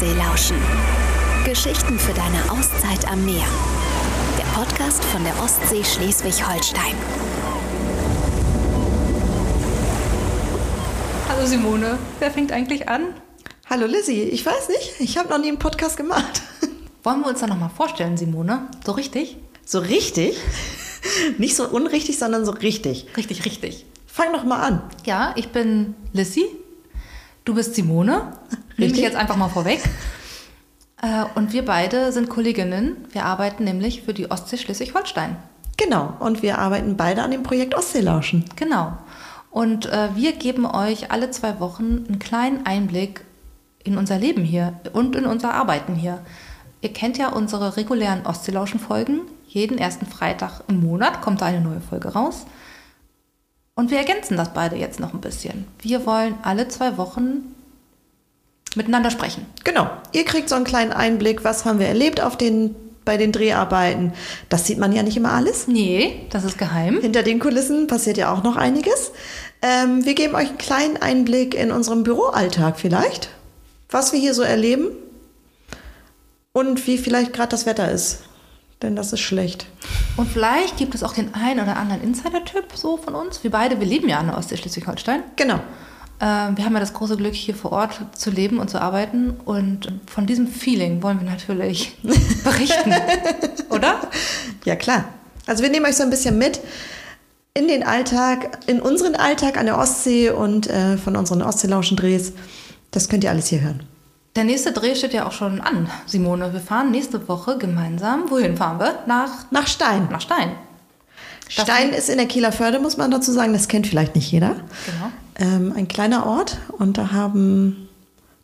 Ostsee lauschen. Geschichten für deine Auszeit am Meer. Der Podcast von der Ostsee Schleswig-Holstein. Hallo Simone, wer fängt eigentlich an? Hallo Lizzie, ich weiß nicht, ich habe noch nie einen Podcast gemacht. Wollen wir uns da nochmal vorstellen, Simone? So richtig? So richtig? Nicht so unrichtig, sondern so richtig. Richtig, richtig. Fang doch mal an. Ja, ich bin Lissy. Du bist Simone. Nehme ich jetzt einfach mal vorweg. Äh, Und wir beide sind Kolleginnen. Wir arbeiten nämlich für die Ostsee Schleswig-Holstein. Genau, und wir arbeiten beide an dem Projekt Ostseelauschen. Genau. Und äh, wir geben euch alle zwei Wochen einen kleinen Einblick in unser Leben hier und in unser Arbeiten hier. Ihr kennt ja unsere regulären Ostseelauschen-Folgen. Jeden ersten Freitag im Monat kommt da eine neue Folge raus. Und wir ergänzen das beide jetzt noch ein bisschen. Wir wollen alle zwei Wochen miteinander sprechen. Genau, ihr kriegt so einen kleinen Einblick, was haben wir erlebt auf den, bei den Dreharbeiten. Das sieht man ja nicht immer alles. Nee, das ist geheim. Hinter den Kulissen passiert ja auch noch einiges. Ähm, wir geben euch einen kleinen Einblick in unserem Büroalltag vielleicht, was wir hier so erleben und wie vielleicht gerade das Wetter ist. Denn das ist schlecht. Und vielleicht gibt es auch den einen oder anderen Insider-Tipp so von uns. Wir beide, wir leben ja an der Ostsee Schleswig-Holstein. Genau. Ähm, wir haben ja das große Glück, hier vor Ort zu leben und zu arbeiten. Und von diesem Feeling wollen wir natürlich berichten. Oder? Ja, klar. Also wir nehmen euch so ein bisschen mit in den Alltag, in unseren Alltag an der Ostsee und äh, von unseren Ostseelauschen-Drehs. Das könnt ihr alles hier hören. Der nächste Dreh steht ja auch schon an, Simone. Wir fahren nächste Woche gemeinsam. Wohin fahren wir? Nach, Nach Stein. nach Stein. Das Stein ist in der Kieler Förde, muss man dazu sagen. Das kennt vielleicht nicht jeder. Genau. Ähm, ein kleiner Ort und da haben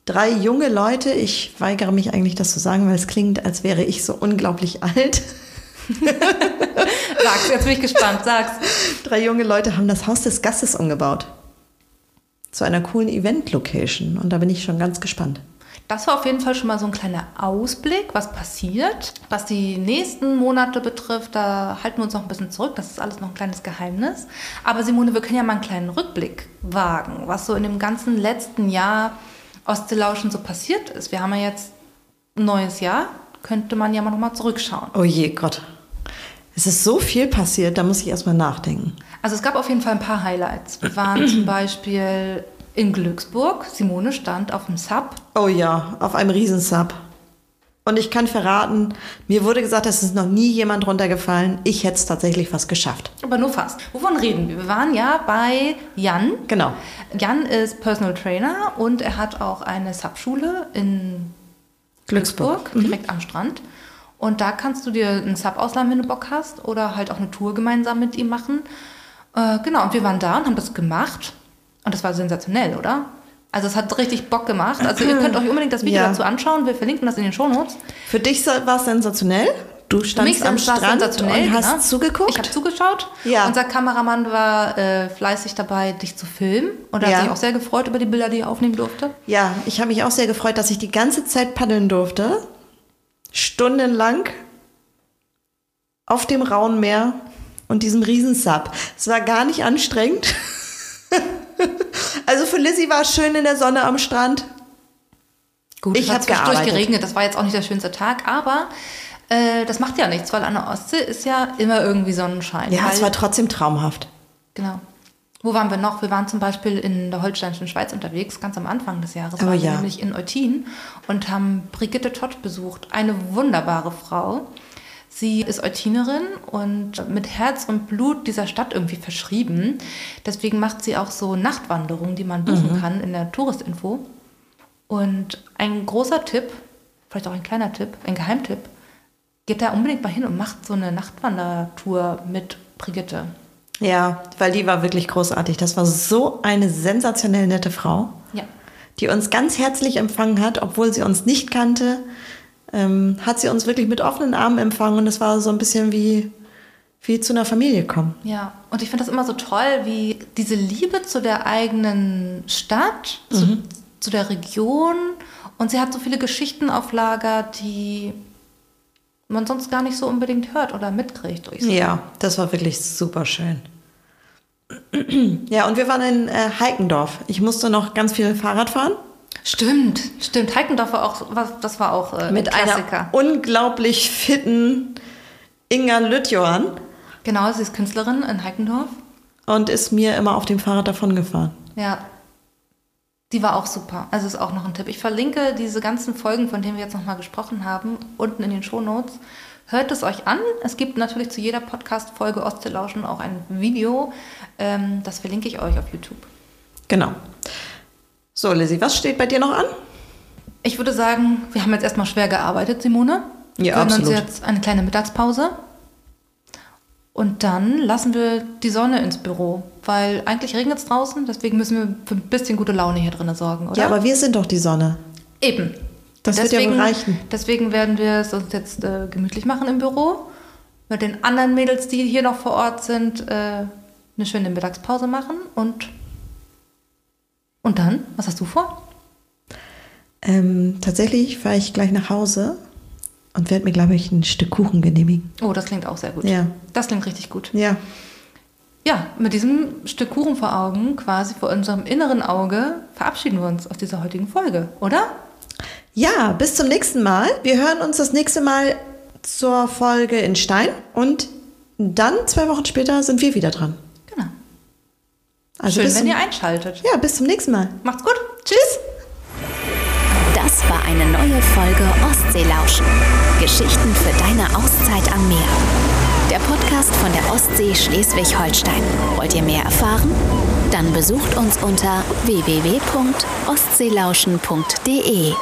drei junge Leute, ich weigere mich eigentlich das zu sagen, weil es klingt, als wäre ich so unglaublich alt. Sag's, jetzt bin ich gespannt. Sag's. Drei junge Leute haben das Haus des Gastes umgebaut. Zu einer coolen Event-Location und da bin ich schon ganz gespannt. Das war auf jeden Fall schon mal so ein kleiner Ausblick, was passiert. Was die nächsten Monate betrifft, da halten wir uns noch ein bisschen zurück. Das ist alles noch ein kleines Geheimnis. Aber Simone, wir können ja mal einen kleinen Rückblick wagen, was so in dem ganzen letzten Jahr Ostseelauschen so passiert ist. Wir haben ja jetzt ein neues Jahr, könnte man ja mal noch mal zurückschauen. Oh je Gott. Es ist so viel passiert, da muss ich erstmal nachdenken. Also es gab auf jeden Fall ein paar Highlights. Wir waren zum Beispiel in Glücksburg. Simone stand auf dem Sub. Oh ja, auf einem Riesensub. Und ich kann verraten, mir wurde gesagt, es ist noch nie jemand runtergefallen. Ich hätte es tatsächlich fast geschafft. Aber nur fast. Wovon reden wir? Wir waren ja bei Jan. Genau. Jan ist Personal Trainer und er hat auch eine Subschule in Glücksburg. Glücksburg, direkt am Strand. Und da kannst du dir einen Sub ausleihen, wenn du Bock hast, oder halt auch eine Tour gemeinsam mit ihm machen. Äh, genau, und wir waren da und haben das gemacht. Und das war sensationell, oder? Also es hat richtig Bock gemacht. Also ihr könnt euch unbedingt das Video Ja. dazu anschauen. Wir verlinken das in den Shownotes. Für dich war es sensationell. Du standst am Strand und hast genau. zugeguckt. Ich habe zugeschaut. Ja. Unser Kameramann war äh, fleißig dabei, dich zu filmen. Und er Ja. hat sich auch sehr gefreut über die Bilder, die er aufnehmen durfte. ja, ich habe mich auch sehr gefreut, dass ich die ganze Zeit paddeln durfte. Stundenlang auf dem rauen Meer und diesem Riesensub. Es war gar nicht anstrengend. Also für Lizzie war es schön in der Sonne am Strand. Gut, Ich es hat hab zwischendurch gearbeitet. geregnet. Das war jetzt auch nicht der schönste Tag. Aber äh, das macht ja nichts, weil an der Ostsee ist ja immer irgendwie Sonnenschein. Ja, es war trotzdem traumhaft. Genau. Wo waren wir noch? Wir waren zum Beispiel in der Holsteinischen Schweiz unterwegs, ganz am Anfang des Jahres. Oh waren ja. nämlich in Eutin und haben Brigitte Todd besucht. Eine wunderbare Frau. Sie ist Eutinerin und mit Herz und Blut dieser Stadt irgendwie verschrieben. Deswegen macht sie auch so Nachtwanderungen, die man buchen Mhm. kann in der Touristinfo. Und ein großer Tipp, vielleicht auch ein kleiner Tipp, ein Geheimtipp, geht da unbedingt mal hin und macht so eine Nachtwandertour mit Brigitte. Ja, weil die war wirklich großartig. Das war so eine sensationell nette Frau, Ja. die uns ganz herzlich empfangen hat, obwohl sie uns nicht kannte. Ähm, hat sie uns wirklich mit offenen Armen empfangen und es war so ein bisschen wie, wie zu einer Familie kommen. Ja, und ich finde das immer so toll, wie diese Liebe zu der eigenen Stadt, zu, zu der Region. Und sie hat so viele Geschichten auf Lager, die man sonst gar nicht so unbedingt hört oder mitkriegt. Durch so. Ja, das war wirklich super schön. Ja, und wir waren in äh, Heikendorf. Ich musste noch ganz viel Fahrrad fahren. Stimmt, stimmt. Heikendorf war auch, was- das war auch äh, Mit ein einer Klassiker. unglaublich fitten Inga Lüttjohann Genau, sie ist Künstlerin in Heikendorf. und ist mir immer auf dem Fahrrad davongefahren. Ja. Die war auch super. Also ist auch noch ein Tipp. Ich verlinke diese ganzen Folgen, von denen wir jetzt nochmal gesprochen haben, unten in den Shownotes. Hört es euch an. Es gibt natürlich zu jeder Podcast-Folge Ostsee-Lauschen auch ein Video. Ähm, das verlinke ich euch auf YouTube. Genau. So, Lizzie, was steht bei dir noch an? Ich würde sagen, wir haben jetzt erstmal schwer gearbeitet, Simone. Ja, wir absolut. uns jetzt eine kleine Mittagspause. Und dann lassen wir die Sonne ins Büro, weil eigentlich regnet es draußen, deswegen müssen wir für ein bisschen gute Laune hier drinnen sorgen, oder? Ja, aber wir sind doch die Sonne. Eben. Das wird ja reichen. Deswegen werden wir es uns jetzt äh, gemütlich machen im Büro. Mit den anderen Mädels, die hier noch vor Ort sind, äh, eine schöne Mittagspause machen. Und, und dann, was hast du vor? Ähm, tatsächlich fahre ich gleich nach Hause und werde mir, glaube ich, ein Stück Kuchen genehmigen. Oh, das klingt auch sehr gut. Ja. Das klingt richtig gut. Ja. Ja, mit diesem Stück Kuchen vor Augen, quasi vor unserem inneren Auge, verabschieden wir uns aus dieser heutigen Folge, oder? Ja, bis zum nächsten Mal. Wir hören uns das nächste Mal zur Folge in Stein und dann zwei Wochen später sind wir wieder dran. Also Schön, bis wenn zum, ihr einschaltet. ja, bis zum nächsten Mal. Macht's gut. Tschüss. Das war eine neue Folge Ostseelauschen. Geschichten für deine Auszeit am Meer. Der Podcast von der Ostsee Schleswig-Holstein. Wollt ihr mehr erfahren? Dann besucht uns unter www.ostseelauschen.de.